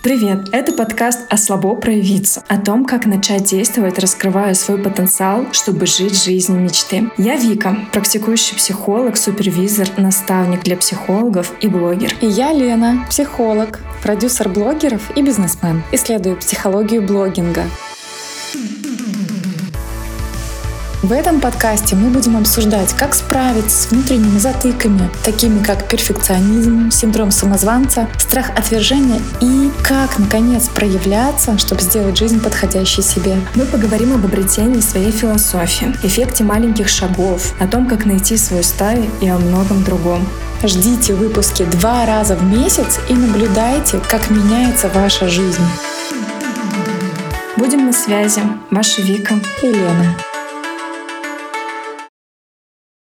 Привет! Это подкаст «А слабо проявиться» о том, как начать действовать, раскрывая свой потенциал, чтобы жить жизнью мечты. Я Вика, практикующий психолог, супервизор, наставник для психологов и блогер. И я Лена, психолог, продюсер блогеров и бизнесмен. Исследую психологию блогинга. В этом подкасте мы будем обсуждать, как справиться с внутренними затыками, такими как перфекционизм, синдром самозванца, страх отвержения и как, наконец, проявляться, чтобы сделать жизнь подходящей себе. Мы поговорим об обретении своей философии, эффекте маленьких шагов, о том, как найти свою стаю и о многом другом. Ждите выпуски два раза в месяц и наблюдайте, как меняется ваша жизнь. Будем на связи. Ваша Вика и Лена.